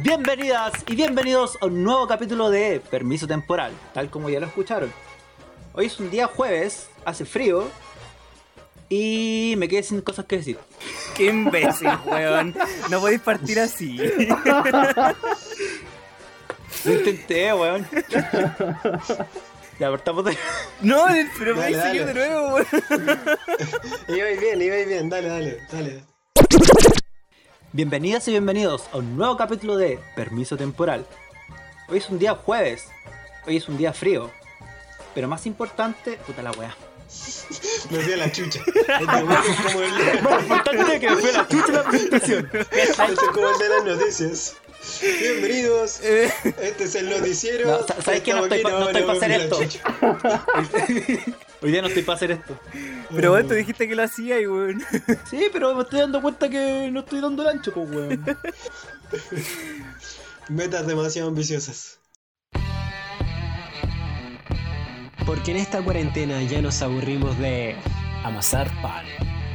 Bienvenidas y bienvenidos a un nuevo capítulo de Permiso Temporal, tal como ya lo escucharon. Hoy es un día jueves, hace frío y me quedé sin cosas que decir. Qué imbécil, weón. No podéis partir así. Lo intenté, weón. Ya, partamos de... No, pero Dale, seguir dale. de nuevo, weón. Iba bien, iba bien, dale, dale, dale. Bienvenidas y bienvenidos a un nuevo capítulo de Permiso Temporal. Hoy es un día jueves, hoy es un día frío, pero más importante, puta la weá. Me fui a la chucha. Más importante que me fue la chucha la presentación. este es como el de las noticias. Bienvenidos. Este es el noticiero. No, sa- ¿sabes qué? No estoy no estoy pa' me hacer fui esto. Hoy día no estoy para hacer esto. Pero vos te dijiste que lo hacía y weón. Sí, pero me estoy dando cuenta que no estoy dando el ancho, pues weón. Metas demasiado ambiciosas. Porque en esta cuarentena ya nos aburrimos de Amasar pan.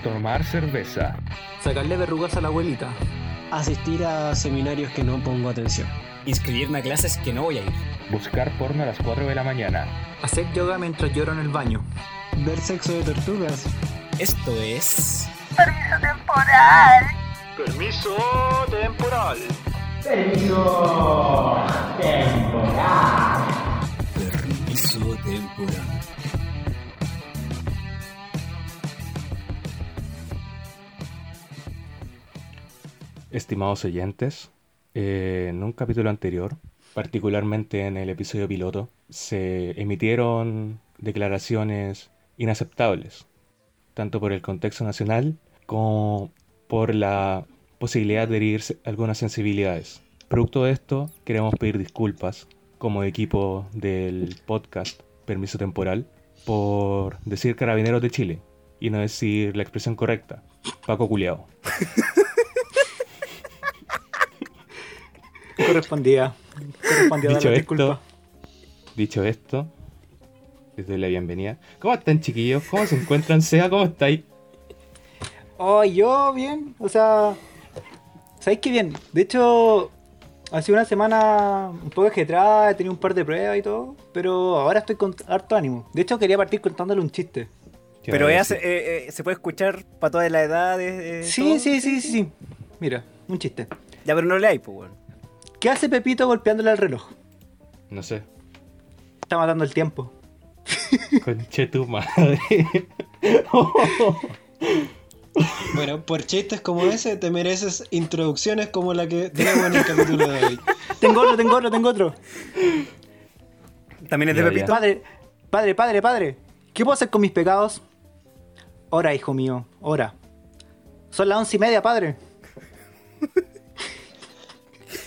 Tomar cerveza. Sacarle verrugas a la abuelita. asistir a seminarios que no pongo atención. Inscribirme a clases que no voy a ir. Buscar porno a las 4 de la mañana. Hacer yoga mientras lloro en el baño. Ver sexo de tortugas. Esto es. Permiso temporal. Permiso temporal. Estimados oyentes, eh, en un capítulo anterior, particularmente en el episodio piloto, se emitieron declaraciones inaceptables, tanto por el contexto nacional como por la posibilidad de herir algunas sensibilidades. Producto de esto, queremos pedir disculpas como equipo del podcast Permiso Temporal por decir Carabineros de Chile y no decir la expresión correcta, Paco Culeado. Correspondía. Dicho esto, dicho esto, les doy la bienvenida. ¿Cómo están, chiquillos? ¿Cómo se encuentran? Sea, ¿cómo estáis? Oh, yo bien, o sea, ¿sabéis qué bien? De hecho, hace una semana un poco ajetrada, he tenido un par de pruebas y todo, pero ahora estoy con harto ánimo. De hecho, quería partir contándole un chiste. ¿Qué Pero se, eh, eh, puede escuchar para todas las edades. eh, Sí, sí, sí, sí, sí. Mira, un chiste. Ya, pero no le hay, pues, weón. ¿Qué hace Pepito golpeándole al reloj? No sé. Está matando el tiempo. Conche tu madre. Bueno, por chistes como ese te mereces introducciones como la que tenemos en el capítulo de hoy. Tengo otro, tengo otro, tengo otro. También es de Ya, Pepito. Padre, padre, padre, padre. ¿Qué puedo hacer con mis pecados? Ora, hijo mío, ora. Son las once y media, padre.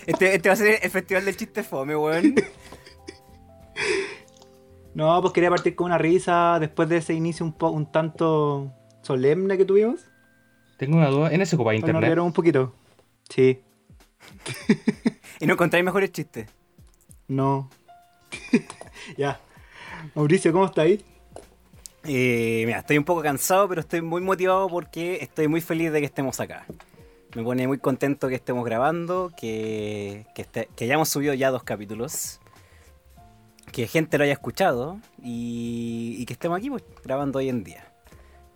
Este, este va a ser el festival del chiste fome, weón. No, pues quería partir con una risa después de ese inicio un, po- un tanto solemne que tuvimos. Tengo una duda. ¿En ese copa que Nos internet? rieron un poquito. Sí, Y no encontráis mejores chistes. no. ya. Mauricio, ¿cómo está ahí? Eh, mira, estoy un poco cansado, pero estoy muy motivado porque estoy muy feliz de que estemos acá. Me pone muy contento que estemos grabando, que, que, este- que hayamos subido ya dos capítulos, que gente lo haya escuchado y, que estemos aquí pues, grabando hoy en día.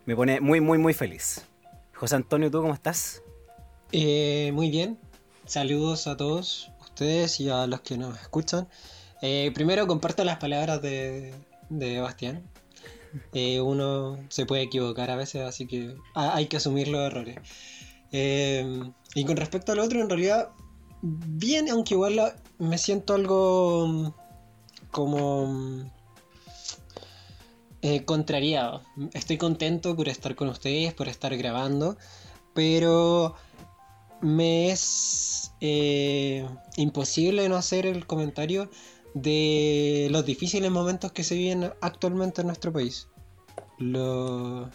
Me pone muy, muy, muy feliz. José Antonio, ¿tú cómo estás? Eh, muy bien. Saludos a todos ustedes y a los que nos escuchan. Eh, primero comparto las palabras de, de Bastián. Eh, uno se puede equivocar a veces, así que ha- hay que asumir los errores. Eh, y con respecto al otro, en realidad, bien, aunque igual la- me siento algo mm, como mm, eh, contrariado. Estoy contento por estar con ustedes, por estar grabando, pero me es eh, imposible no hacer el comentario de los difíciles momentos que se viven actualmente en nuestro país. Lo-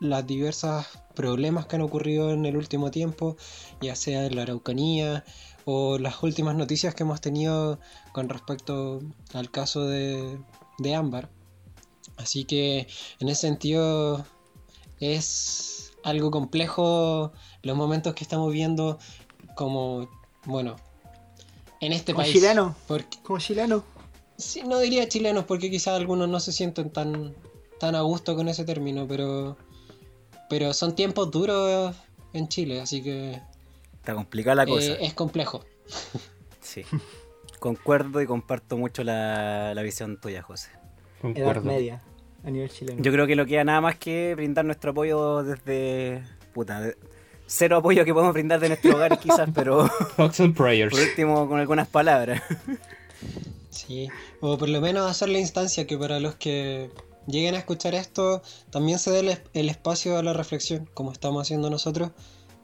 las diversas problemas que han ocurrido en el último tiempo, ya sea en la Araucanía o las últimas noticias que hemos tenido con respecto al caso de, de Ámbar. Así que en ese sentido es algo complejo los momentos que estamos viendo como, bueno, en este Como país. chileno. Porque, Como chileno. sí, no diría chilenos porque quizás algunos no se sienten tan, tan a gusto con ese término, pero, pero son tiempos duros en Chile, así que Está complicada la cosa. eh, es complejo. Sí. Concuerdo y comparto mucho la, la visión tuya, José. Edad Concuerdo. media. A nivel chileno. Yo creo que no queda nada más que brindar nuestro apoyo desde. Puta, de- cero apoyo que podemos brindar de nuestro hogar, quizás, pero Thoughts and prayers. por último con algunas palabras. Sí, o por lo menos hacer la instancia que para los que lleguen a escuchar esto también se dé el, es- el espacio a la reflexión, como estamos haciendo nosotros,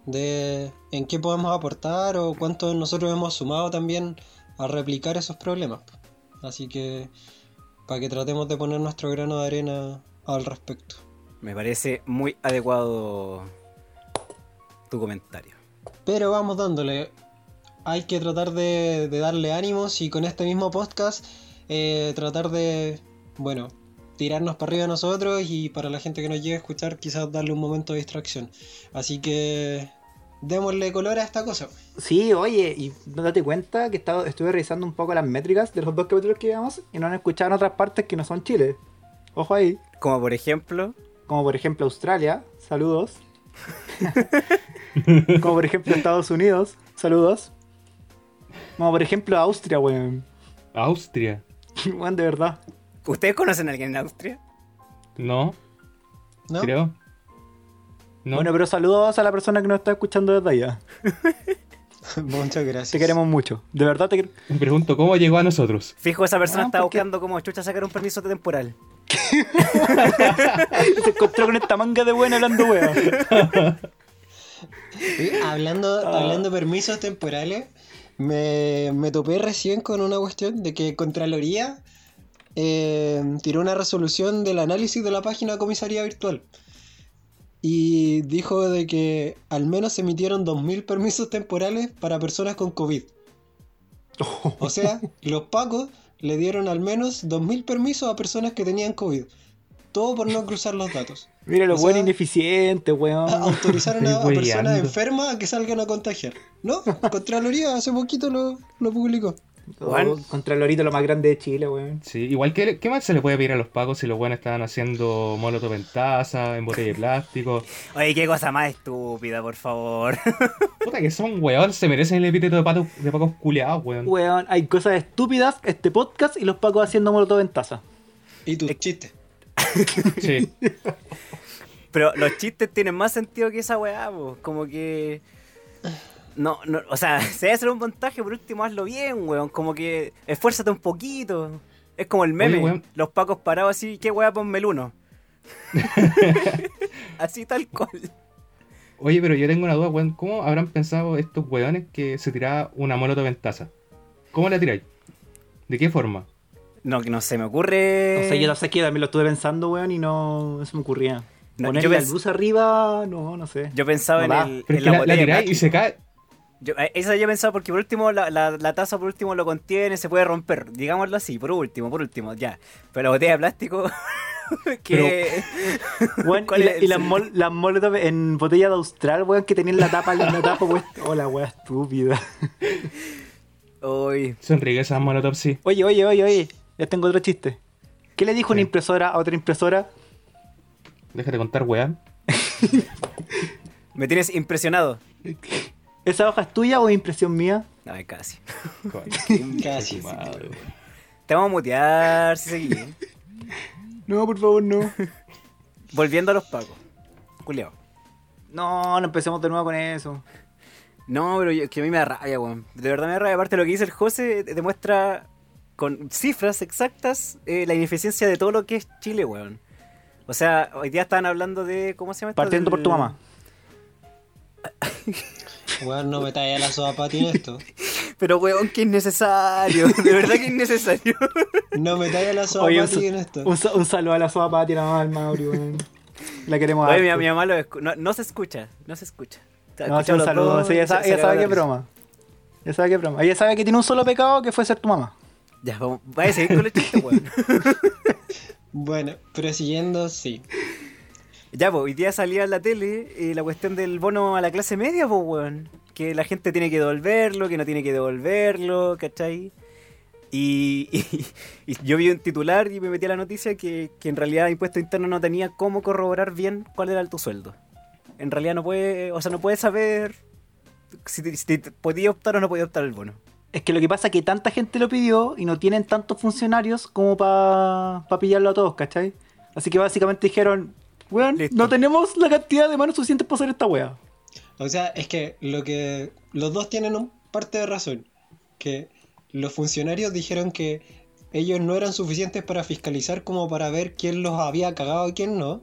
de en qué podemos aportar o cuánto nosotros hemos sumado también a replicar esos problemas. Así que para que tratemos de poner nuestro grano de arena al respecto. Me parece muy adecuado tu comentario. Pero vamos dándole. Hay que tratar de, de darle ánimos y con este mismo podcast eh, tratar de, bueno, tirarnos para arriba nosotros y para la gente que nos llegue a escuchar quizás darle un momento de distracción. Así que démosle color a esta cosa. Sí, oye, y date cuenta que estaba, estuve revisando un poco las métricas de los dos capítulos que llevamos y no han escuchado en otras partes que no son Chile. Ojo ahí. Como por ejemplo, Como por ejemplo Australia, saludos. Como por ejemplo Estados Unidos, saludos. Como por ejemplo Austria, weón. Austria. Weón, de verdad. ¿Ustedes conocen a alguien en Austria? No, ¿No? creo. No. Bueno, pero saludos a la persona que nos está escuchando desde allá. Muchas gracias. Te queremos mucho. De verdad te. Me pregunto cómo llegó a nosotros. Fijo, esa persona Ah, está buscando como chucha sacar un permiso temporal. Se encontró con esta manga de buena hablando. Oye, hablando, Ah. hablando de permisos temporales, me, me topé recién con una cuestión de que Contraloría eh, tiró una resolución del análisis de la página comisaría virtual. Y dijo de que al menos se emitieron 2.000 permisos temporales para personas con COVID. O sea, los pacos le dieron al menos 2.000 permisos a personas que tenían COVID. Todo por no cruzar los datos. Mira lo O bueno sea- ineficiente, weón. Autorizaron a, a personas enfermas a que salgan a contagiar. ¿No? Contraloría hace poquito lo, lo publicó. Juan. Oh, contra el lorito lo más grande de Chile, weón. Sí, igual que ¿qué más se le puede pedir a los pagos si los buenos estaban haciendo molotov en taza, en botella de plástico? Oye, qué cosa más estúpida, por favor. Puta que son weón, se merecen el epíteto de patos de pacos culiados, weón. Weón, hay cosas estúpidas, este podcast y los pacos haciendo molotov en taza. Y tus chistes. Sí. Pero los chistes tienen más sentido que esa weá, po. Como que. No, no, o sea, si debe hacer un montaje, por último hazlo bien, weón. Como que esfuérzate un poquito. Es como el meme, Oye, weón. los pacos parados así, qué weá, ponme el uno. así tal cual. Oye, pero yo tengo una duda, weón. ¿Cómo habrán pensado estos weones que se tiraba una molotov en taza? ¿Cómo la tiráis? ¿De qué forma? No, que no se me ocurre. No sé, yo no sé que también lo estuve pensando, weón, y no, se me ocurría. No, Ponerle pens- bus arriba, no, no sé. Yo pensaba No en, el, en la, la botella de tiráis y se cae. Yo, eh, esa yo pensaba porque por último la, la, la taza por último lo contiene, se puede romper, digámoslo así, por último, por último, ya. Pero la botella de plástico, que... ¿Cuál y, la- y las, mol, las molotov en botella de Austral, weón, que tenían la tapa, la tapa, weón. Hola, weón, estúpida. Uy, Son ricas esas molotov, sí. Oye, oye, oye, oye, ya tengo otro chiste. ¿Qué le dijo una impresora a otra impresora? Déjate contar, weón. me tienes impresionado. ¿Esa hoja es tuya o es impresión mía? Ay, casi. Casi. Madre, weón. Te vamos a mutear si seguís. No, por favor, no. Volviendo a los pacos. Culeado. No, no empecemos de nuevo con eso. No, pero yo- que a mí me da rabia, weón. De verdad me da rabia. Aparte, lo que dice el José demuestra con cifras exactas eh, la ineficiencia de todo lo que es Chile, weón. O sea, hoy día estaban hablando de. ¿Cómo se llama esto? Partiendo por tu mamá. Weón, no me talla la soda pati en esto. Pero, weón, que es necesario. De verdad que es necesario. No me talla la soda un, pati en esto. un, sa- un saludo a la sopa Pati, la mamá del Mauri, weón. La queremos Oye, mi, mi mamá lo escu- no, no se escucha. No se escucha. No, sí, un saludo. Sí, ella, sabe, ella sabe es broma. Ella sabe que es broma. Ella sabe que tiene un solo pecado que fue ser tu mamá. Ya, vamos. Vaya a seguir con el chiste, weón. Bueno, prosiguiendo, sí. Ya, pues, hoy día salía en la tele eh, la cuestión del bono a la clase media, pues, weón. que la gente tiene que devolverlo, que no tiene que devolverlo, ¿cachai? Y, y- yo vi un titular y me metí a la noticia que, que en realidad Impuesto Interno no tenía cómo corroborar bien cuál era tu sueldo. En realidad no puede, o sea, no puede saber si, te- si podía optar o no podía optar el bono. Es que lo que pasa es que tanta gente lo pidió y no tienen tantos funcionarios como para pillarlo a todos, ¿cachai? Así que básicamente dijeron, weón, Listo. no tenemos la cantidad de manos suficientes para hacer esta wea. O sea, es que lo que los dos tienen un parte de razón. Que los funcionarios dijeron que ellos no eran suficientes para fiscalizar como para ver quién los había cagado y quién no.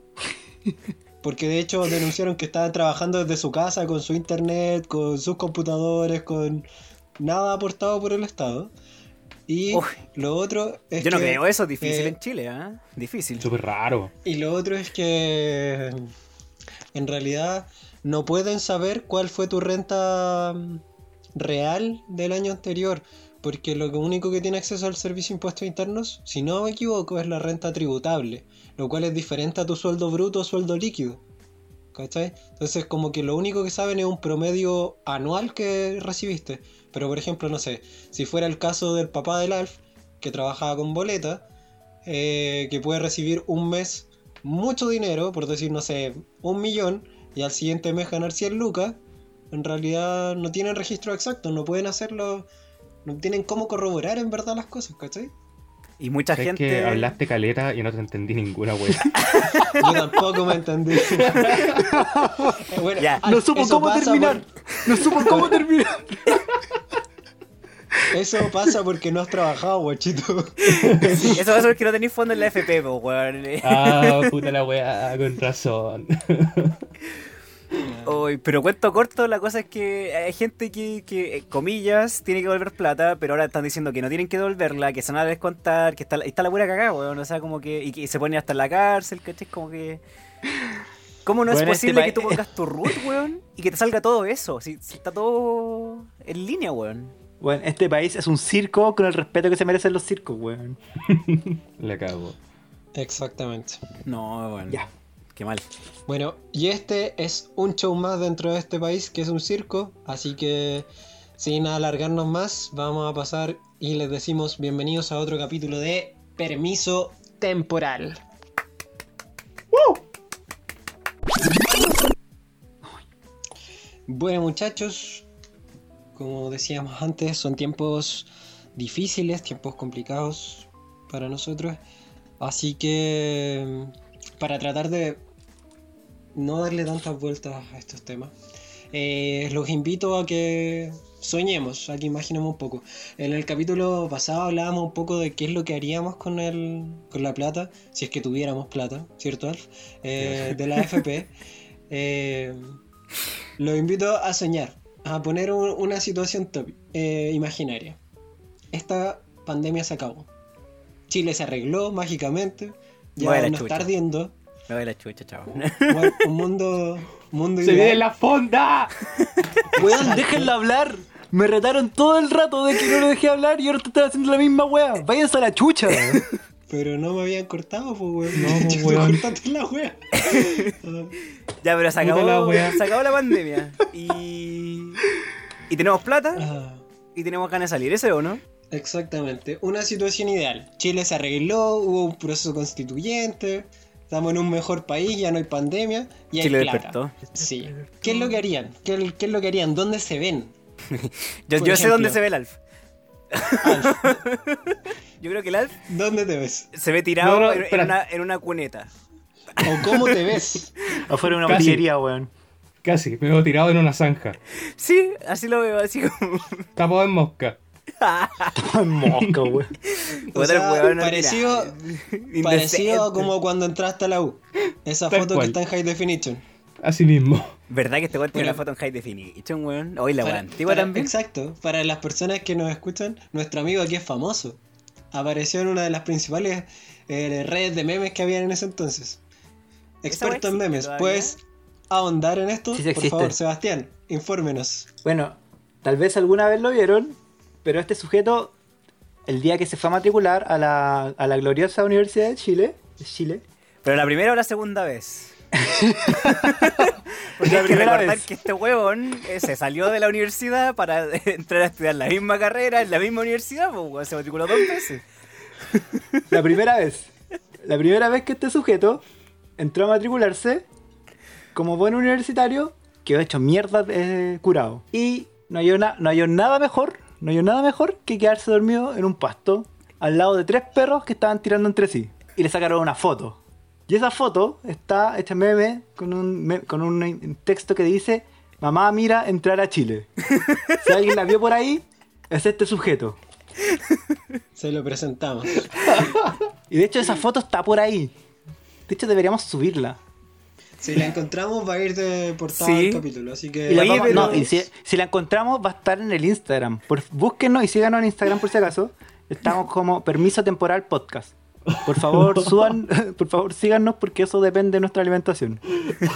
Porque de hecho denunciaron que estaban trabajando desde su casa, con su internet, con sus computadores, con nada aportado por el Estado. Y Uy. lo otro es Yo no que, creo eso, difícil eh, en Chile, ¿ah? Difícil. Súper raro. Y lo otro es que en realidad no pueden saber cuál fue tu renta mm, real del año anterior, porque lo único que tiene acceso al servicio de impuestos internos, si no me equivoco, es la renta tributable, lo cual es diferente a tu sueldo bruto o sueldo líquido. ¿Cachai? Entonces como que lo único que saben es un promedio anual que recibiste. Pero por ejemplo, no sé, si fuera el caso del papá del Alf, que trabajaba con boleta, eh, que puede recibir un mes mucho dinero, por decir, no sé, un millón, y al siguiente mes ganar 100 lucas, en realidad no tienen registro exacto, no pueden hacerlo, no tienen cómo corroborar en verdad las cosas, ¿cachai? Y mucha Es gente. que hablaste caleta y no te entendí ninguna wea. Yo tampoco me entendí. Bueno, No supo eso cómo terminar. No supo cómo terminar. Eso pasa porque no has trabajado, guachito. Sí, eso es que no tenéis fondo en la FP, po, weón. Ah, puta la wea, con razón. Uy, pero cuento corto, la cosa es que hay gente que, que, eh, comillas, tiene que devolver plata, pero ahora están diciendo que no tienen que devolverla, que se van a descontar, que está, la- está la pura cagada, weón. O sea, como que. Y que se ponen hasta en la cárcel, ¿cachai? Como que. ¿Cómo no es Bueno, este posible que tú pongas tu root, weón? Y que te salga todo eso? Si, si está todo en línea, weón. Bueno, este país es un circo con el respeto que se merecen los circos, weón. La cago. Exactamente. No, weón. Ya. Qué mal. Bueno, y este es un show más dentro de este país que es un circo, así que sin alargarnos más, vamos a pasar y les decimos bienvenidos a otro capítulo de Permiso Temporal. Bueno muchachos, como decíamos antes, son tiempos difíciles, tiempos complicados para nosotros, así que para tratar de no darle tantas vueltas a estos temas. Eh, los invito a que soñemos, a que imaginemos un poco. En el capítulo pasado hablábamos un poco de qué es lo que haríamos con, el, con la plata, si es que tuviéramos plata, ¿cierto, Alf? Eh, de la AFP. Eh, los invito a soñar, a poner un- una situación top, eh, imaginaria. Esta pandemia se acabó. Chile se arregló mágicamente, ya no chucha. está ardiendo. Me voy a la chucha, chao. Bueno, un mundo, mundo ¡Se viene la fonda! Weón, déjenla hablar. Me retaron todo el rato de que no lo dejé hablar y ahora te están haciendo la misma wea. Váyanse a la chucha. Pero no me habían cortado, pues, weón. No, pues, weón. cortaste la wea. Ya, pero se acabó, la wea. se acabó la pandemia. Y. Y tenemos plata y tenemos ganas de salir, ¿ese o no? exactamente. Una situación ideal. Chile se arregló, hubo un proceso constituyente, estamos en un mejor país, ya no hay pandemia y hay Chile plata. despertó. Sí. ¿Qué es lo que harían? ¿Qué, qué es lo que harían? ¿Dónde se ven? Yo, yo sé dónde se ve el Alf. Yo creo que el Alf ¿Dónde te ves? se ve tirado No, no, en- en, una, en una cuneta. ¿O cómo te ves? Afuera de una botillería, weón. Casi, me veo tirado en una zanja. Sí, así lo veo, así como. Tapado en mosca. Mosca, weón. O sea, weón parecido, parecido como cuando entraste a la U. Esa Tal foto cual. que está en High Definition. Así mismo. ¿Verdad que este weón tiene una foto en high definition, weón? Hoy la weón antigua para- también. Exacto. Para las personas que nos escuchan, nuestro amigo aquí es famoso. Apareció en una de las principales eh, redes de memes que había en ese entonces. Experto en memes. todavía? ¿Puedes ahondar en esto? Sí, sí Por favor, Sebastián, infórmenos. Bueno, tal vez alguna vez lo vieron, pero este sujeto, el día que se fue a matricular a la, a la gloriosa Universidad de Chile, de Chile, Pero la primera o la segunda vez. Porque hay que recordar que este huevón eh, se salió de la universidad para entrar a estudiar la misma carrera en la misma universidad, pues se matriculó dos veces. La primera vez. La primera vez que este sujeto entró a matricularse, como buen universitario, quedó hecho mierda eh, curado. Y no hay, na- no hay nada mejor, no hay nada mejor que quedarse dormido en un pasto al lado de tres perros que estaban tirando entre sí. Y le sacaron una foto. Y esa foto está hecha meme con un, me- con un texto que dice: Mamá, mira entrar a Chile. Si alguien la vio por ahí, es este sujeto. Se lo presentamos. Y de hecho, esa foto está por ahí. De hecho, deberíamos subirla. Si la encontramos va a ir de portada Sí. del capítulo, así que... Y la Oye, vamos- pero- no, y si, si la encontramos, va a estar en el Instagram. Por, búsquenos y síganos en Instagram por si acaso. Estamos como Permiso Temporal Podcast. Por favor, suban, por favor, síganos porque eso depende de nuestra alimentación.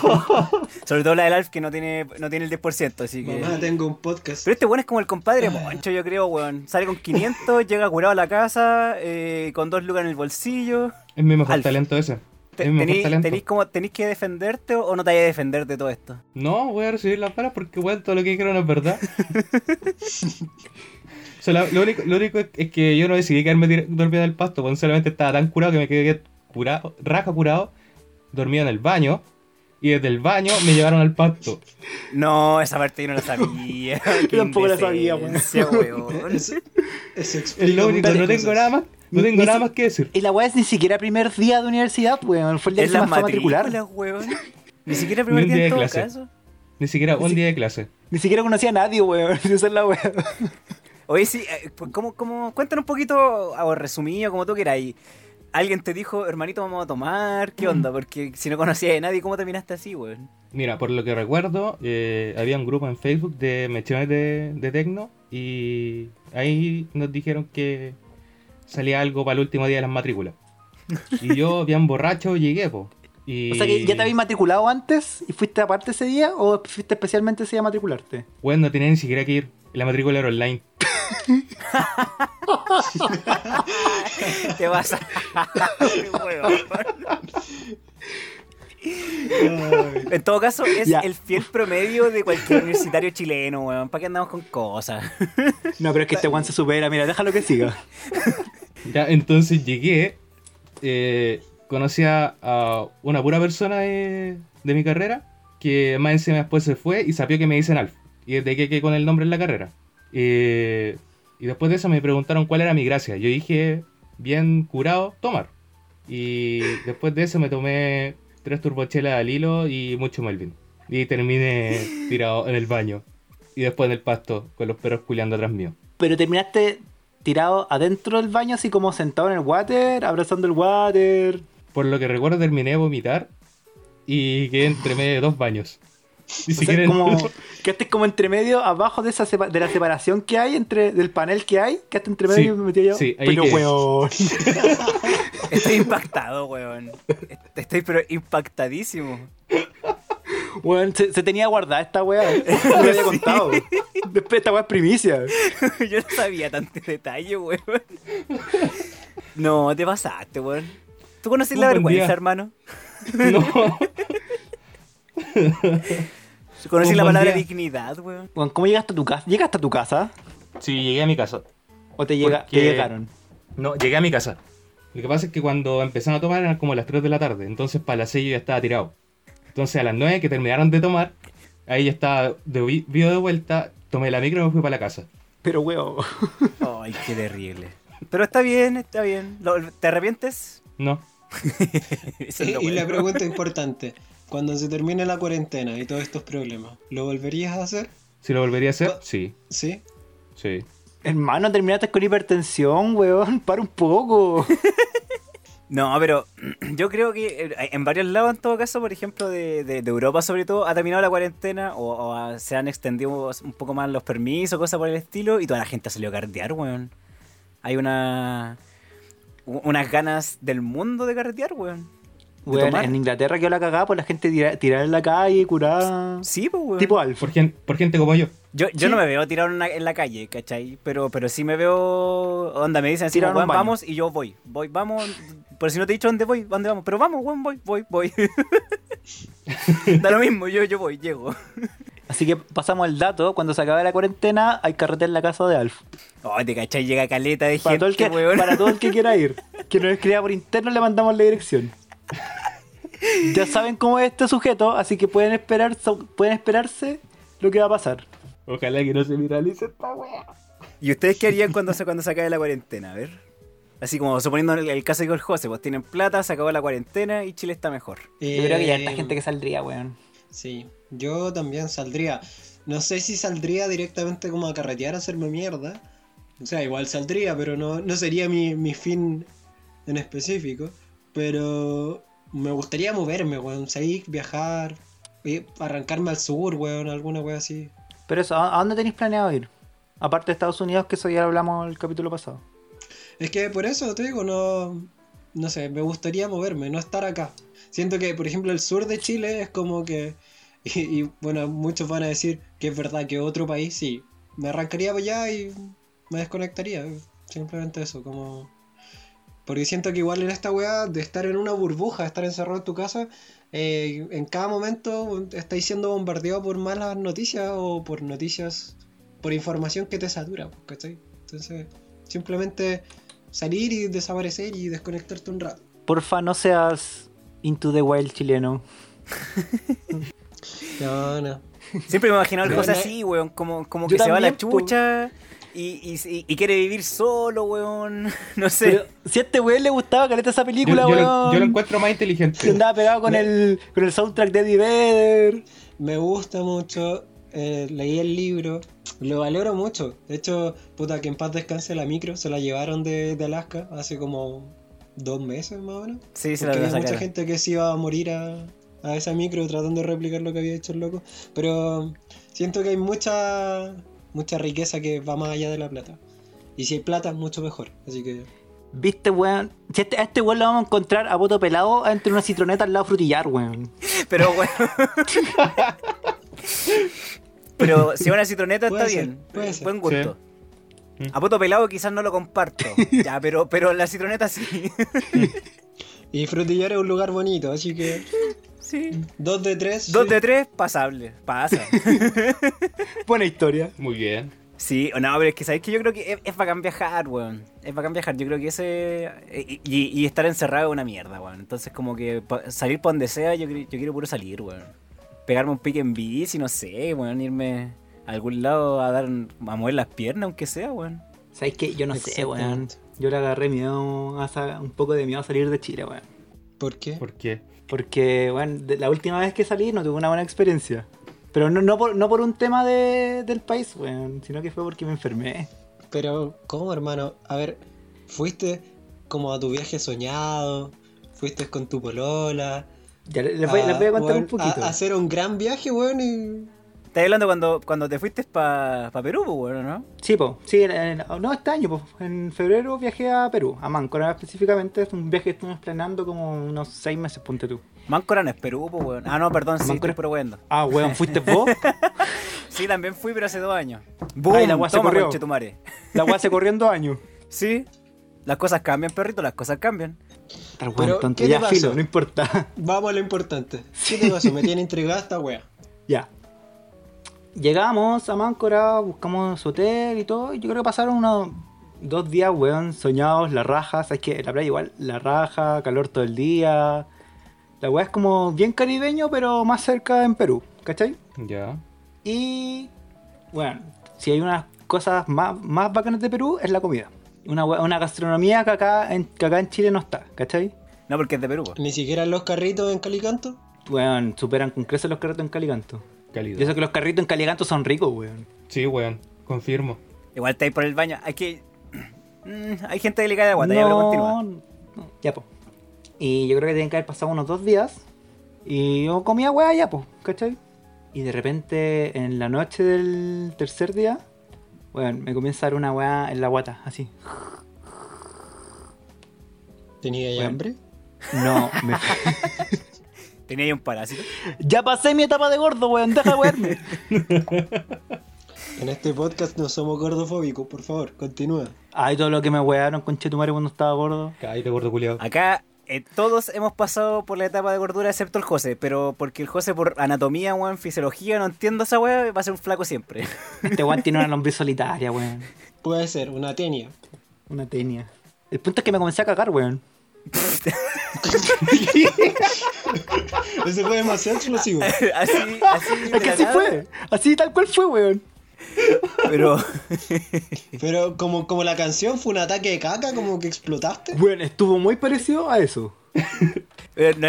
Sobre todo la del Alf que no tiene, no tiene el 10%, así que... Mamá, tengo un podcast. Pero este weón es como el compadre Moncho, yo creo, weón. Sale con 500, llega curado a la casa, eh, con dos lucas en el bolsillo. Es mi mejor Alf. talento ese. Te- es mi mejor tení- talento. tenís, como, ¿Tenís que defenderte o no te vayas a defender de todo esto? No, voy a recibir las balas porque, weón, todo lo que quiero no es verdad. Sea, lo, único, lo único es, es que yo no decidí quedarme dormido en el pasto, weón. Solamente estaba tan curado que me quedé curado, raja curado, dormido en el baño. Y desde el baño me llevaron al pasto. No, esa parte yo no la sabía. Qué tampoco la sabía, weón. indecencia, weón. Eso explica Es lo único, no tengo cosas. nada más, no Ni- tengo ni nada si- más que decir. Y la weá es ni siquiera primer día de universidad, weón. Fue el día que Es se la me fue a matricular. weón. Ni siquiera Ni primer un día día en de todo clase. caso. Ni siquiera un Sí. día de clase. Ni siquiera conocía a nadie, weón. Esa es la weá. Oye, sí, eh, ¿cómo, cómo, cuéntanos un poquito, o resumido, como tú quieras. Alguien te dijo, hermanito, vamos a tomar, ¿qué onda? Porque si no conocías a nadie, ¿cómo terminaste así, weón? Mira, por lo que recuerdo, eh, había un grupo en Facebook de mechones de, de tecno y ahí nos dijeron que salía algo para el último día de las matrículas. Y yo, bien borracho, llegué, po. Y, O sea que ya te habías matriculado antes y fuiste aparte ese día o fuiste especialmente ese día a matricularte. Bueno, no tenía ni siquiera que ir. La matrícula era online. Te vas a... En todo caso, es Ya. el fiel promedio de cualquier universitario chileno, weón. ¿Para qué andamos con cosas? No, pero es que este weón se supera. Mira, déjalo que siga. Ya, entonces llegué, eh, conocí a, a una pura persona de, de mi carrera, que más encima después se fue y sabió que me dicen Alf. Y desde que quedé con el nombre en la carrera. Eh, y después de eso me preguntaron cuál era mi gracia. Yo dije, bien curado, tomar. Y después de eso me tomé tres turbochelas al hilo y mucho Melvin. Y terminé tirado en el baño. Y después en el pasto, con los perros culeando atrás mío. Pero terminaste tirado adentro del baño, así como sentado en el water, abrazando el water. Por lo que recuerdo terminé de vomitar y quedé entre medio de dos baños. Ni O sea, siquiera como, quedaste como entre medio, abajo de esa sepa- de la separación que hay entre del panel que hay, quedaste entre medio Sí, y me metí yo. sí, ahí pero weón. Estoy impactado, weón. Estoy pero impactadísimo. Weón, se, se tenía guardada esta weá. No me había contado. Después esta weá es primicia. Yo no sabía tanto detalle, weón. No, te pasaste, weón. ¿Tú conoces la vergüenza, día. hermano? No. ¿Tú conoces Un la palabra día. dignidad, weón? ¿cómo llegaste a tu casa? ¿Llegaste a tu casa? Sí, llegué a mi casa. ¿O te, llega, Porque- te llegaron? No, llegué a mi casa. Lo que pasa es que cuando empezaron a tomar eran como las 3 de la tarde. Entonces para las 6 yo ya estaba tirado. Entonces a las 9 que terminaron de tomar, ahí ya estaba de vi- vivo de vuelta, tomé la micro y me fui para la casa. Pero weón. Ay, qué terrible. Pero está bien, está bien. ¿Te arrepientes? No. Eso es Y, y la pregunta importante, cuando se termine la cuarentena y todos estos problemas, ¿lo volverías a hacer? Si lo volvería a hacer, sí. ¿Sí? Sí. Hermano, terminaste con hipertensión, weón. Para un poco. No, pero yo creo que eh, en varios lados, en todo caso, por ejemplo, de, de- de Europa sobre todo, ha terminado la cuarentena o, o ha- se han extendido un poco más los permisos, cosas por el estilo, y toda la gente salió a carretear, weón. Hay una unas ganas del mundo de carretear, weón. Tomar. en Inglaterra quedó la cagada por la gente tirar, en la calle, curar. Sí, pues, weón. Tipo Alf. Por, gen- por gente como yo. Yo, yo Sí. no me veo tirado en, la- en la calle, ¿cachai? Pero, pero sí me veo. Onda, me dicen así, "Weón, baño". vamos y yo voy. Voy, vamos. Pero si no te he dicho dónde voy, dónde vamos. Pero vamos, weón, voy, voy, voy. da lo mismo, yo, yo voy, llego. Así que pasamos el dato, cuando se acabe la cuarentena hay carrete en la casa de Alf. Oh, te cachai, llega caleta de Para, gente, todo el que, weón. para todo el que quiera ir. Que nos escriba por interno le mandamos la dirección. Ya saben cómo es este sujeto, así que pueden esperar, pueden esperarse lo que va a pasar. Ojalá que no se viralice esta wea. ¿Y ustedes qué harían cuando se, cuando se acabe la cuarentena? A ver. Así como suponiendo el, el caso de el José, pues tienen plata, se acabó la cuarentena y Chile está mejor. Yo creo que ya hay gente que saldría, weón. Sí, yo también saldría. No sé si saldría directamente como a carretear a hacerme mierda. O sea, igual saldría, pero no, no sería mi, mi fin en específico. Pero me gustaría moverme, weón. Salir, viajar, eh, arrancarme al sur, weón, alguna weón así. Pero eso, ¿a a dónde tenéis planeado ir? Aparte de Estados Unidos, que eso ya hablamos el capítulo pasado. Es que por eso te digo, no, no sé, me gustaría moverme, no estar acá. Siento que, por ejemplo, el sur de Chile es como que, y, y, bueno, muchos van a decir que es verdad que otro país, sí, me arrancaría para allá y me desconectaría, simplemente eso, como... Porque siento que igual en esta weá de estar en una burbuja, estar encerrado en tu casa, eh, en cada momento estáis siendo bombardeado por malas noticias o por noticias, por información que te satura, ¿cachai? Entonces, simplemente salir y desaparecer y desconectarte un rato. Porfa, no seas into the wild chileno. No, no. Siempre me he imaginado cosas no- así, weón. Como, como que se va la po. Y, y- y quiere vivir solo, weón. No sé. Pero si a este weón le gustaba caleta esa película, yo weón. lo, yo lo encuentro más Que inteligente. andaba pegado con el, con el soundtrack de Eddie Vedder. Me gusta mucho, eh, leí el libro, lo valoro mucho. De hecho, puta, que en paz descanse la micro, se la llevaron de, de Alaska hace como dos meses más o menos. Sí, se la había mucha gente que se iba a morir a, a esa micro tratando de replicar lo que había hecho el loco. Pero siento que hay mucha mucha riqueza que va más allá de la plata. Y si hay plata, mucho mejor. Así que Viste, weón. Si este- a este weón lo vamos a encontrar a voto pelado entre una citroneta al lado frutillar, weón. Pero, weón. Pero si una citroneta Puede está ser, bien. puede ser. Buen gusto. Sí. A poto pelado quizás no lo comparto. ya, pero, pero la citroneta sí. Y Frutillar es un lugar bonito, así que sí. dos de tres. Dos sí. de tres, pasable. Pasa. Buena historia. Muy bien. Sí, o no, pero es que sabéis que yo creo que es, es bacán viajar, weón. Es bacán viajar. Yo creo que ese. Y, y- y estar encerrado es una mierda, weón. Entonces, como que salir por donde sea, yo, yo quiero puro salir, weón. Pegarme un pique en bici, no sé, weón. Irme a algún lado a dar. a mover las piernas, aunque sea, weón. ¿Sabes qué? Yo no sé, weón. Yo le agarré miedo, a un poco de miedo a salir de Chile, weón. ¿Por qué? ¿Por qué? Porque, bueno, la última vez que salí no tuve una buena experiencia. Pero no, no, por, no por un tema de- del país, weón, sino que fue porque me enfermé. Pero, ¿cómo, hermano? A ver, ¿fuiste como a tu viaje soñado? ¿Fuiste con tu polola? Ya le- les voy, les voy a contar weón, un poquito. A, a hacer un gran viaje, weón, y... Estás hablando cuando, cuando te fuiste para pa Perú, pues, weón, ¿no? Sí, po, sí, en- en- no este año, po, en febrero viajé a Perú, a Máncora específicamente. Es un viaje que estuvimos planeando como unos seis meses, ponte tú. Máncora no es Perú, pues, weón. Ah, no, perdón, sí, Máncora- estoy puro weando. Ah, weón, ¿fuiste vos? Sí, también fui, pero hace dos años. ¡Bum! Ay, la Toma, corrió. conchetumare. La se corrió en dos años. Sí, las cosas cambian, perrito, las cosas cambian. Tal weón, tonto, ¿qué te ya filo, no importa. Vamos a lo importante. ¿Qué te pasó? Me tiene intrigada esta wea. Ya. Llegamos a Máncora, buscamos hotel y todo. Y yo creo que pasaron unos dos días, weón, soñados, la raja. Sabes que la playa igual, la raja, calor todo el día. La weá es como bien caribeño, pero más cerca en Perú, ¿cachai? Ya. Y bueno, si hay unas cosas más, más bacanas de Perú, es la comida. Una, una gastronomía que acá, en, que acá en Chile no está, ¿cachai? No, porque es de Perú. Ni siquiera los carritos en Calicanto. Weón, superan con creces los carritos en Calicanto. Calidad. Y eso que los carritos en Calicanto son ricos, weón. Sí, weón. Confirmo. Igual está ahí por el baño. Hay que. Mm, hay gente delicada de guata, ya pero continúa. no, ya, po. Y yo creo que tienen que haber pasado unos dos días. Y yo comía weá ya, po, ¿cachai? Y de repente, en la noche del tercer día, weón, me comienza a dar una weá en la guata, así. ¿Tenía ya hambre? No, me... Tenía ahí un parásito. ya pasé mi etapa de gordo, weón, deja de wearme. En este podcast no somos gordofóbicos, por favor, continúa. Ay, todo lo que me wearon con Chetumare cuando estaba gordo. Cállate, gordo culiado. Acá eh, todos hemos pasado por la etapa de gordura excepto el José, pero porque el José por anatomía, weón, fisiología, no entiendo esa weá, va a ser un flaco siempre. Este weón tiene una lombriz solitaria, weón. Puede ser, una tenia. Una tenia. El punto es que me comencé a cagar, weón. Ese fue demasiado explosivo. así, así. Es que así nada, fue. Así tal cual fue, weón. Pero Pero como, como la canción fue un ataque de caca, como que explotaste. Bueno, estuvo muy parecido a eso. Pero no,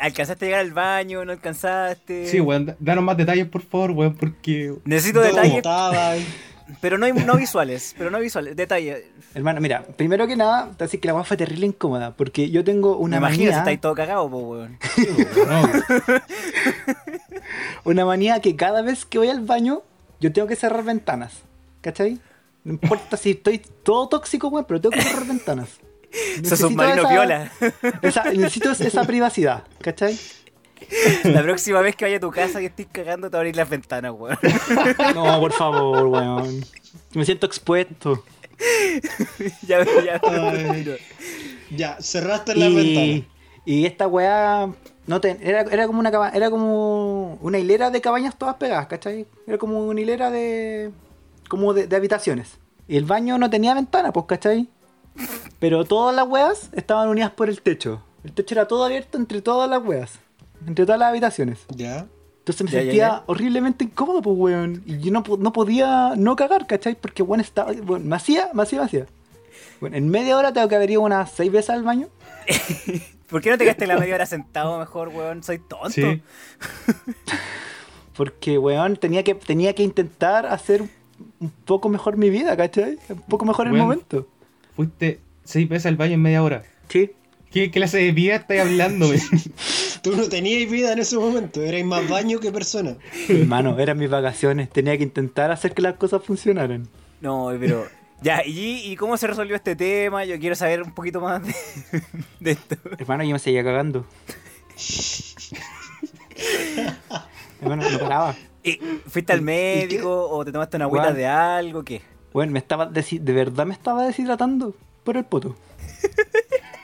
¿alcanzaste a llegar al baño? ¿No alcanzaste? Sí, weón, da- danos más detalles, por favor, weón, porque. Necesito ¿Dónde detalles, estaba? Pero no, no visuales. Pero no visuales, detalles. Hermano, mira, primero que nada, te decir que la weá fue terrible incómoda. Porque yo tengo una Me imagino si manía. estáis todo cagado, pues, weón. Una manía que cada vez que voy al baño, yo tengo que cerrar ventanas. ¿Cachai? No importa si estoy todo tóxico, weón, pero tengo que cerrar ventanas. Necesito esa- viola. esa- necesito esa privacidad, ¿cachai? La próxima vez que vaya a tu casa y estés cagando, te voy a abrir las ventanas, weón. No, por favor, weón. Me siento expuesto. ya, ya. Ay. Ya, cerraste la Y, ventana. y esta weá no te- era, era como una caba- era como una hilera de cabañas todas pegadas, ¿cachai? Era como una hilera de como de, de habitaciones. Y el baño no tenía ventana, pues, ¿cachai? Pero todas las weas estaban unidas por el techo. El techo era todo abierto entre todas las weas. Entre todas las habitaciones. Ya. Entonces me Ya, sentía ya. horriblemente incómodo, pues, weón. Y yo no, no podía no cagar, ¿cachai? Porque, weón, estaba. Bueno, me hacía, me hacía, me hacía. Bueno, en media hora tengo que haber ido unas seis veces al baño. ¿Por qué no te quedaste la media hora sentado mejor, weón? Soy tonto. sí. Porque, weón, tenía que, tenía que intentar hacer un poco mejor mi vida, ¿cachai? Un poco mejor el Weón. momento. Fuiste seis veces al baño en media hora. Sí. ¿Qué clase de vida estás hablando? Tú no tenías vida en ese momento, erais más baño que persona. Hermano, eran mis vacaciones. Tenía que intentar hacer que las cosas funcionaran. No, pero. Ya, ¿y, ¿y cómo se resolvió este tema? Yo quiero saber un poquito más de, de esto. Hermano, yo me seguía cagando. Hermano, no paraba. ¿Y ¿Fuiste al médico o te tomaste una agüita de algo? ¿Qué? Bueno, me estaba desi- de verdad me estaba deshidratando por el poto.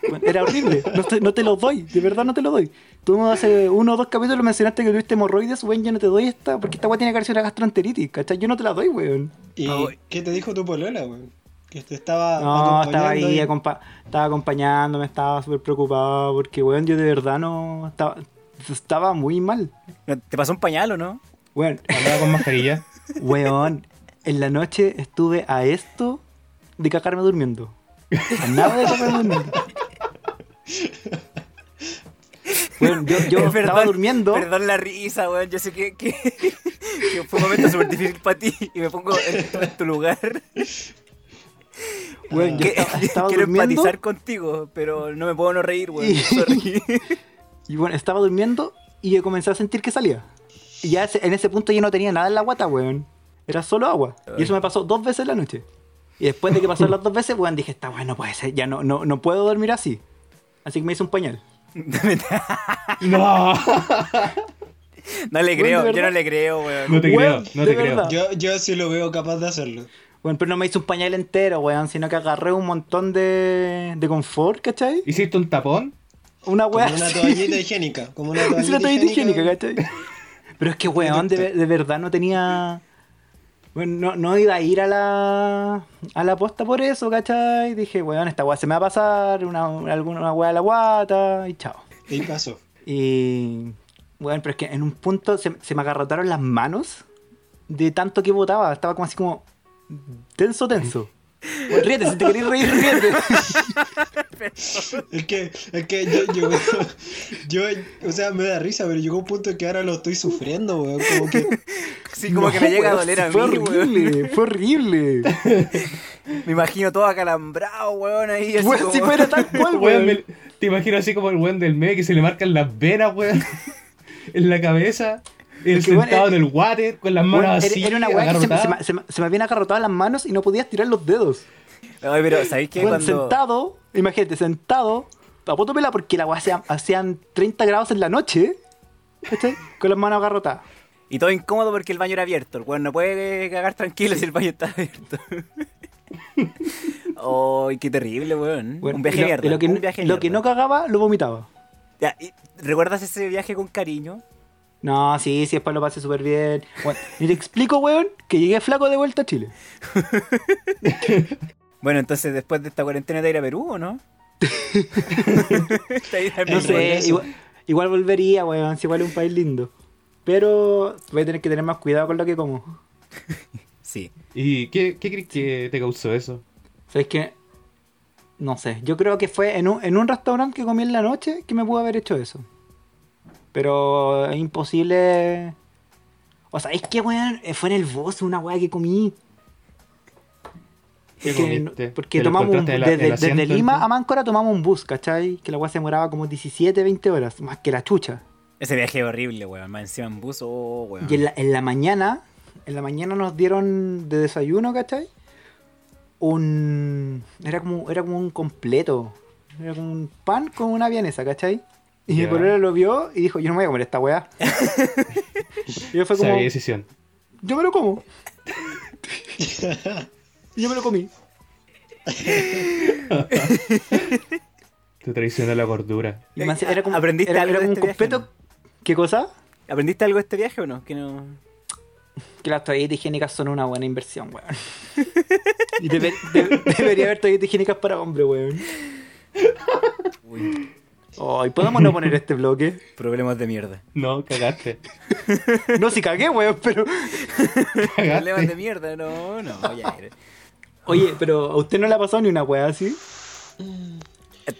Bueno, era horrible, no te, no te lo doy, de verdad no te lo doy. Tú hace uno o dos capítulos mencionaste que tuviste hemorroides, weón, yo no te doy esta, porque esta weá tiene que haber sido una gastroenteritis, ¿cachai? Yo no te la doy, weón. ¿Y qué te dijo tu polola, weón? Que te estaba No, estaba ahí, y- acompa- estaba acompañándome, estaba súper preocupado, porque, weón, yo de verdad no... Estaba, estaba muy mal. ¿No- ¿Te pasó un pañal o no? Weón, Andaba con mascarilla. weón, en la noche estuve a esto de cagarme durmiendo. A nada de cagarme durmiendo. Weón, yo, yo estaba durmiendo. Perdón la risa, weón. Yo sé que, que, que fue un momento súper difícil para ti y me pongo en, tu- en tu lugar. Weón, yo Que- estaba, estaba quiero durmiendo. empatizar contigo, pero no me puedo no reír, weón. Y-. Y bueno, estaba durmiendo y yo comencé a sentir que salía. Y ya ese- en ese punto yo no tenía nada en la guata, weón. Era solo agua. Y eso me pasó dos veces en la noche. Y después de que pasaron las dos veces, weón, dije, está bueno, puede ser, ya no, no, no puedo dormir así. Así que me hice un pañal. No, No le Weón, creo, ¿de yo no le creo, weón. no te Weón, creo, no te creo. Yo, yo sí lo veo capaz de hacerlo. Bueno, pero no me hice un pañal entero, weón, sino que agarré un montón de, de confort, ¿cachai? ¿Hiciste un tapón? Una Como weá una toallita higiénica. Como una Es toallita, una toallita higiénica, higiénica. ¿cachai? Pero es que, weón, de, de verdad no tenía... Bueno, no, no iba a ir a la, a la posta por eso, ¿cachai? Dije, weón, esta weá se me va a pasar, una, alguna weá a la guata, y chao. Y pasó. Y... Bueno, pero es que en un punto se, se me agarrotaron las manos de tanto que botaba. Estaba como así como... Tenso, tenso. Bueno, ríete, si te querés reír, ríete. Es que, es que yo, yo, yo, o sea, me da risa, pero llegó un punto en que ahora lo estoy sufriendo, weón. Como que Sí, como No, que me llega a doler a mí, Fue weón. horrible, fue horrible. Me imagino todo acalambrado, weón, ahí así Weón, como... si fuera tal cual, Weón, weón. me- te imagino así como el weón del meme que se le marcan las venas, weón, en la cabeza. Que, weón, sentado era- en el water con las manos Weón, así. era, una weá que se, me- se, me, se me- se me habían agarrotado las manos y no podía estirar los dedos. Ay, pero, ¿sabéis qué? Weón, Cuando... sentado, imagínate, sentado, a poto pela porque la weá hacía- hacían 30 grados en la noche, ¿cachai? Con las manos agarrotadas. Y todo incómodo porque el baño era abierto. El weón no puede cagar tranquilo si el baño está abierto. ¡Ay, qué terrible, weón! Bueno, un viaje lo, mierda. lo que, un viaje lo que mierda. no cagaba, lo vomitaba. Ya, y- ¿Recuerdas ese viaje con cariño? No, sí, sí, después lo pasé súper bien. Bueno, y te explico, weón, que llegué flaco de vuelta a Chile. Bueno, entonces después de esta cuarentena te irá a Perú, ¿o no? Te irá a No sé, igual, igual volvería, weón, si igual es un país lindo. Pero voy a tener que tener más cuidado con lo que como. Sí. ¿Y qué, qué crees que te causó eso? ¿Sabes qué? No sé, yo creo que fue en un, en un restaurante que comí en la noche que me pudo haber hecho eso. Pero es imposible. O sea, es que, weón, eh, fue en el bus una weá que comí. Porque ¿Te lo tomamos un, desde, desde Lima a Máncora tomamos un bus, ¿cachai? Que la weá se demoraba como 17, 20 horas, más que la chucha. Ese viaje es horrible, weón. Más encima en bus, oh, weón. Y en la, en la mañana, en la mañana nos dieron de desayuno, ¿cachai? Un. Era como, era como un completo. Era como un pan con una vienesa, ¿cachai? Y mi Ya. polera lo vio y dijo, yo no me voy a comer esta weá. y yo fue como, Sabía decisión. yo me lo como. Y yo me lo comí. Te traicionó la gordura. Y más- era como, ¿Aprendiste era, algo era de como este un viaje, completo. ¿Qué cosa? ¿Aprendiste algo de este viaje o no? Que no... Que las toallitas higiénicas son una buena inversión, weón. Y debe- de- debería haber toallitas higiénicas para hombres, weón. Uy, Ay, ¿podemos no poner este bloque? problemas de mierda. No, cagaste. No, si cagué, weón, pero. Problemas de mierda, no, no, ya. era. Oye, pero a usted no le ha pasado ni una weá así.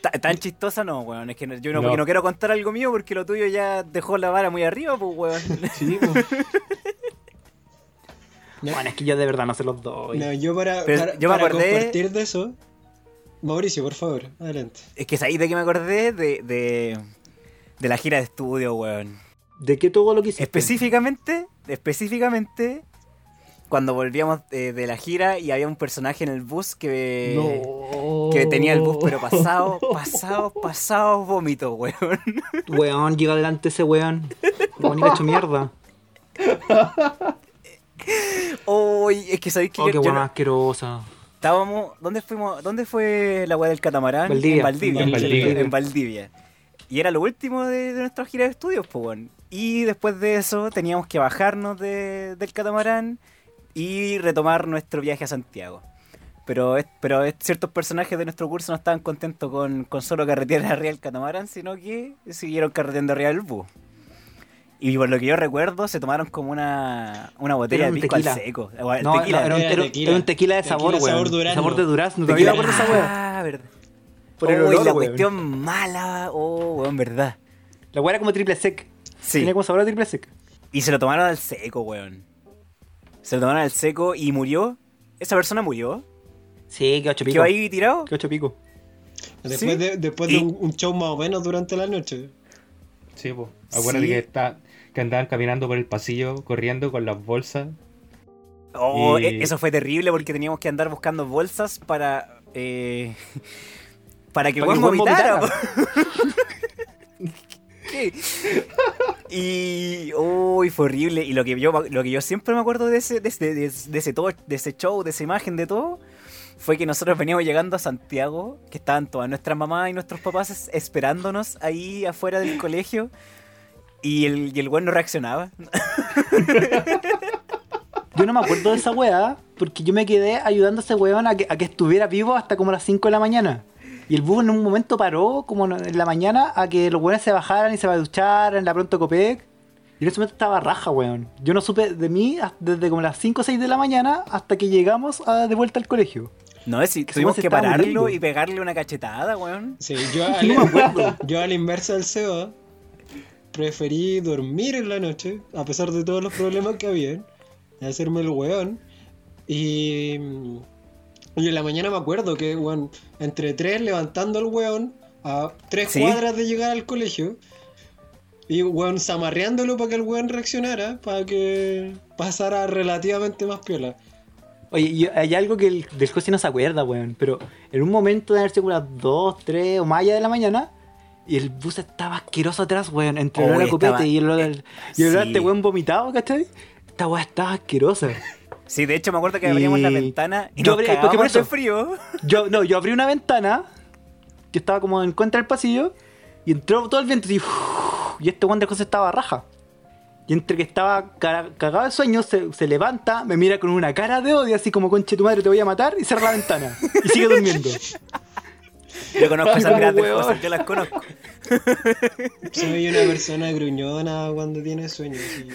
Ta- Tan chistosa no, weón. Es que yo no, No. no quiero contar algo mío porque lo tuyo ya dejó la vara muy arriba, pues, weón. Sí, pues. No, Bueno, es que yo de verdad no se los doy. no, yo para, para, yo me para acordé- compartir de eso. Mauricio, por favor, adelante. Es que es ahí de que me acordé de, de, de la gira de estudio, weón. ¿De qué todo lo que hiciste? Específicamente, específicamente, cuando volvíamos eh, de la gira y había un personaje en el bus que, No. que tenía el bus, pero pasado, pasado, pasado vómito, weón. Weón, llega adelante ese weón. Weón, hecho mierda. Uy, es que sabéis que Oh, qué yo weón no- asquerosa. Estábamos. ¿Dónde fuimos? ¿Dónde fue la weá del catamarán? Valdivia. En Valdivia. En Valdivia. En Valdivia. Y era lo último de, de nuestra gira de estudios, pues. Y después de eso teníamos que bajarnos de- del catamarán y retomar nuestro viaje a Santiago. Pero, pero ciertos personajes de nuestro curso no estaban contentos con, con solo carretear arriba del catamarán, sino que siguieron carreteando arriba del bus. Y por lo que yo recuerdo, se tomaron como una, una botella Era de pisco al tequila. seco. El No, tequila. no, era, un, Era tequila. era un tequila de sabor, weón. sabor. Sabor de durazno. ¿Todavía me Tequila- acuerdo de esa? Ah, verdad. Por el olor, la cuestión mala. Oh, weón, verdad. La weá era como triple sec. Sí. Tenía como sabor a triple sec. Y se lo tomaron al seco, weón. Se lo tomaron al seco y murió. Esa persona murió. Sí, que ocho pico. Quedó ahí tirado. Que ocho pico. Después, Sí. de, después Y- de un, un show más o menos durante la noche. Sí, pues. Acuérdate Sí. que, está, que andaban caminando por el pasillo, corriendo con las bolsas. Oh, Y- e- eso fue terrible porque teníamos que andar buscando bolsas para. eh, para que weón vomitara. Y. Uy, fue horrible. Y lo que yo lo que yo siempre me acuerdo de ese, de, ese- de ese- de ese todo, de ese show, de esa imagen, de todo. Fue que nosotros veníamos llegando a Santiago, que estaban todas nuestras mamás y nuestros papás es- esperándonos ahí afuera del colegio. Y el, y el weón no reaccionaba. Yo no me acuerdo de esa weá, porque yo me quedé ayudando a ese weón a que, a que estuviera vivo hasta como las 5 de la mañana. Y el bus en un momento paró, como en la mañana, a que los weones se bajaran y se ducharan en la Pronto Copec. Y en ese momento estaba raja, weón. Yo no supe de mí desde como las 5 o 6 de la mañana hasta que llegamos a- de vuelta al colegio. No, es si Que tuvimos que pararlo muriendo. y pegarle una cachetada, weón. Sí, yo No al, me acuerdo. yo a la inversa del Seba preferí dormir en la noche, a pesar de todos los problemas que había, hacerme el weón. Y, y en la mañana me acuerdo que, weón, entre tres levantando el weón a tres Sí. cuadras de llegar al colegio. Y weón, zamarreándolo para que el weón reaccionara, para que pasara relativamente más piola. Oye, yo- hay algo que el, del José no se acuerda, weón. Pero en un momento de haberse las 2, 3 o más allá de la mañana, Y el bus estaba asqueroso atrás, weón. Entre el olor a copete y el olor, al- y el olor a Sí. este weón vomitado, ¿cachai? Esta weá estaba asquerosa. Sí, de hecho me acuerdo que abríamos Y- la ventana y Yo nos abrí- porque por eso- frío. Yo, no, yo abrí una ventana, que estaba como en contra del pasillo, y entró todo el viento así, y este de cosas estaba raja. Y entre que estaba ca- cagado de sueño, se, se levanta, me mira con una cara de odio, así como conche tu madre, te voy a matar, y cierra la ventana. Y sigue durmiendo. Yo conozco esas grandes weón. cosas, yo las conozco. Soy una persona gruñona cuando tiene sueños. sí.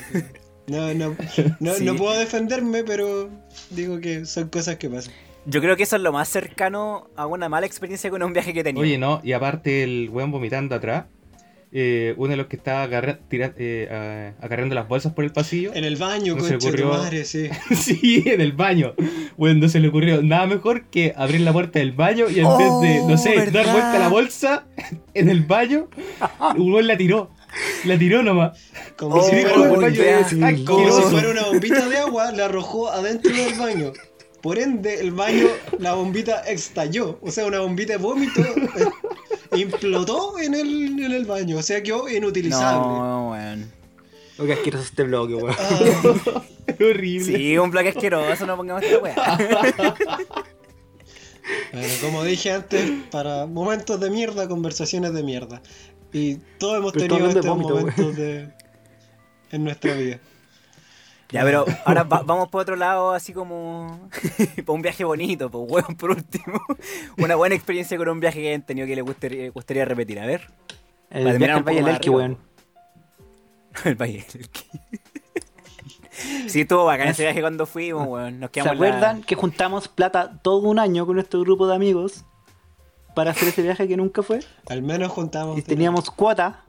No, no, no, Sí. no puedo defenderme, pero digo que son cosas que pasan. Yo creo que eso es lo más cercano a una mala experiencia con un viaje que he tenido. Oye, no, y aparte el weón vomitando atrás, eh, uno de los que estaba agarra- tira- eh, acarreando las bolsas por el pasillo. En el baño, No se concha de tu ocurrió. madre, sí. Sí, en el baño. Bueno, no se le ocurrió nada mejor que abrir la puerta del baño y en Oh, vez de, no sé, ¿verdad? dar vuelta a la bolsa en el baño, el weón la tiró. La tiró nomás. Como, Oh, si, fuera, qué baño asco. como si fuera una bombita de agua, la arrojó adentro del baño. Por ende, el baño, la bombita estalló. O sea, una bombita de vómito eh, implotó en el, en el baño. O sea, quedó inutilizable. No, weón. Lo que asqueroso este bloque, weón. Ah, Es horrible. Sí, un bloque asqueroso, no pongamos esta weá. bueno, como dije antes, para momentos de mierda, conversaciones de mierda. Y todos hemos Pero tenido estos momentos de, en nuestra vida. Ya, pero ahora va- vamos por otro lado, así como. por un viaje bonito, pues, weón, por último. Una buena experiencia con un viaje que hayan tenido que les gustaría, gustaría repetir. A ver. El Para viaje terminar al un Valle del Elqui, weón. El Valle del Elqui. Sí, estuvo bacán ese viaje cuando fuimos, weón. Nos ¿Se la- acuerdan que juntamos plata todo un año con nuestro grupo de amigos para hacer ese viaje que nunca fue? Al menos juntamos. Y teníamos cuota.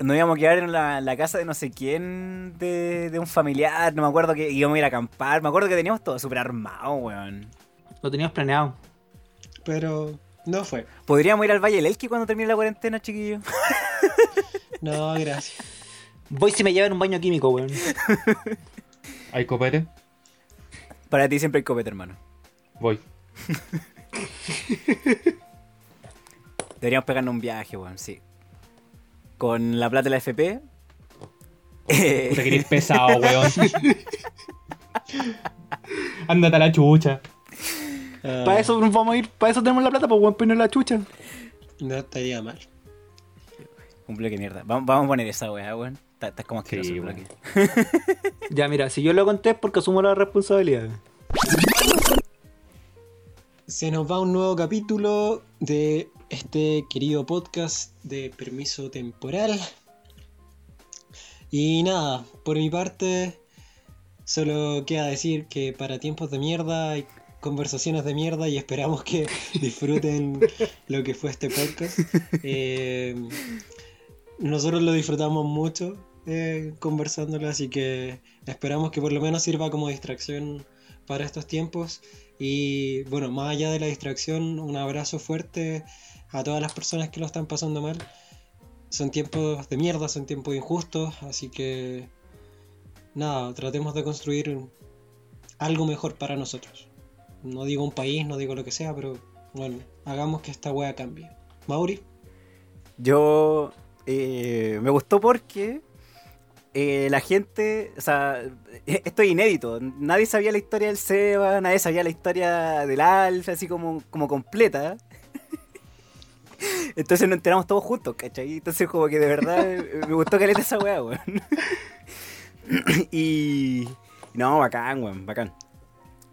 Nos íbamos a quedar en la, la casa de no sé quién, de, de un familiar, no me acuerdo que íbamos a ir a acampar. Me acuerdo que teníamos todo súper armado, weón. Lo teníamos planeado. Pero no fue. ¿Podríamos ir al Valle del Elqui cuando termine la cuarentena, chiquillo? No, gracias. Voy si me llevan un baño químico, weón. ¿Hay copete? Para ti siempre hay copete, hermano. Voy. Deberíamos pegarnos un viaje, weón, sí. Con la plata de la FP. Puta que eres pesado, weón. Ándate a la chucha. Ah, Para eso nos vamos a ir, para eso tenemos la plata, pues weón, pero no la chucha. No estaría mal. Un bloque mierda. Vamos, vamos a poner esa weá, weón. Está, está como asqueroso Sí, bloque. Ya, mira, si yo lo conté es porque asumo la responsabilidad. Se nos va un nuevo capítulo de este querido podcast de permiso temporal. Y nada, por mi parte, solo queda decir que para tiempos de mierda hay conversaciones de mierda y esperamos que disfruten lo que fue este podcast. Eh, nosotros lo disfrutamos mucho eh, conversándolo, así que esperamos que por lo menos sirva como distracción para estos tiempos. Y bueno, más allá de la distracción, un abrazo fuerte a todas las personas que lo están pasando mal. Son tiempos de mierda, son tiempos injustos, así que nada, tratemos de construir algo mejor para nosotros. No digo un país, no digo lo que sea, pero bueno, hagamos que esta wea cambie. Mauri, Yo eh, me gustó porque eh, la gente, o sea, esto es inédito. Nadie sabía la historia del Seba, nadie sabía la historia del Alf, así como, como completa. Entonces nos enteramos todos juntos, ¿cachai? Entonces como que de verdad me gustó caleta esa weá, weón. y... No, bacán, weón, bacán.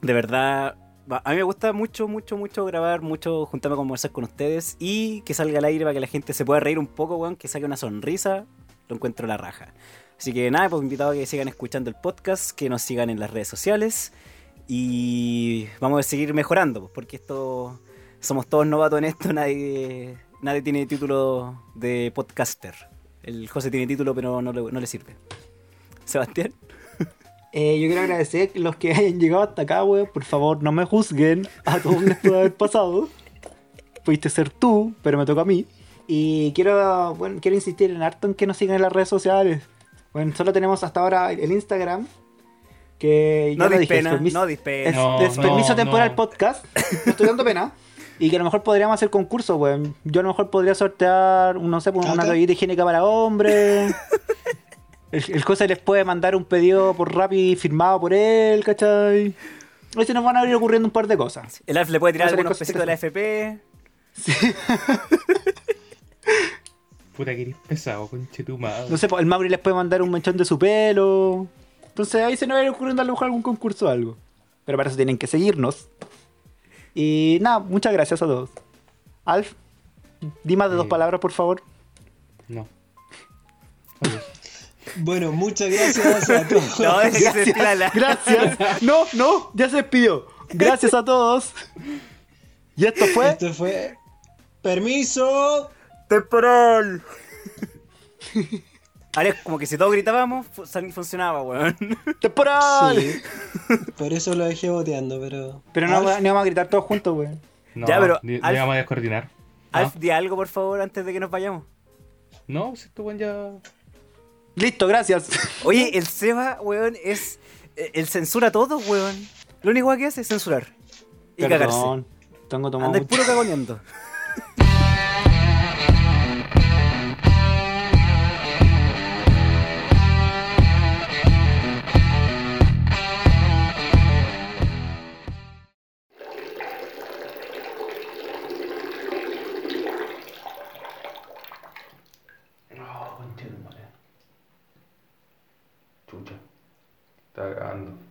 De verdad, a mí me gusta mucho, mucho, mucho grabar, mucho juntarme a conversar con ustedes y que salga al aire para que la gente se pueda reír un poco, weón, que saque una sonrisa, lo encuentro la raja. Así que nada, pues invitado a que sigan escuchando el podcast, que nos sigan en las redes sociales y vamos a seguir mejorando, pues, porque esto somos todos novatos en esto, nadie, nadie tiene título de podcaster. El José tiene título, pero no le, no le sirve. Sebastián. Eh, yo quiero agradecer a los que hayan llegado hasta acá, weón. Por favor, no me juzguen. A todos puede haber pasado. Pudiste ser tú, pero me toca a mí. Y quiero, quiero insistir en harto que nos sigan en las redes sociales. Bueno, solo tenemos hasta ahora el Instagram. Que No ya lo dis dije, es pena, permiso- no dis pena. Es, No, es no, permiso temporal no. podcast. No estoy dando pena. Y que a lo mejor podríamos hacer concursos, weón. Yo a lo mejor podría sortear, no sé, pues, una toallita higiénica para hombres. El, el cosa les puede mandar un pedido por Rappi firmado por él, ¿cachai? Y se nos van a ir ocurriendo un par de cosas. El Alf le puede tirar algunos pesitos de la FP. Puta que eres pesado, conche tu madre. No sé, el Mauri les puede mandar un mechón de su pelo. Entonces ahí se nos va a ir ocurriendo a lo mejor algún concurso o algo. Pero para eso tienen que seguirnos. Y nada, muchas gracias a todos. Alf, di más de dos Eh. palabras, por favor. No. Adiós. Bueno, muchas gracias a todos. No, es que se despida la- Gracias. No, no, ya se despidió. Gracias a todos. Y esto fue Esto fue. Permiso. ¡Temporal! Ahora es como que si todos gritábamos, funcionaba, weón. temporal. Sí. Por eso lo dejé boteando, pero. Pero no, Alf, no vamos a gritar todos juntos, güey. No, Ya, pero, ni, ni Alf- vamos a descoordinar. Alf, di algo, por favor, antes de que nos vayamos. No, si tú weón ya. Listo, gracias. Oye, el Seba, weón, es. eh, Él censura todo, weón. Lo único que hace es censurar. Y cagarse. Perdón. Tengo tomado Anda mucho. puro cagoneando. Está.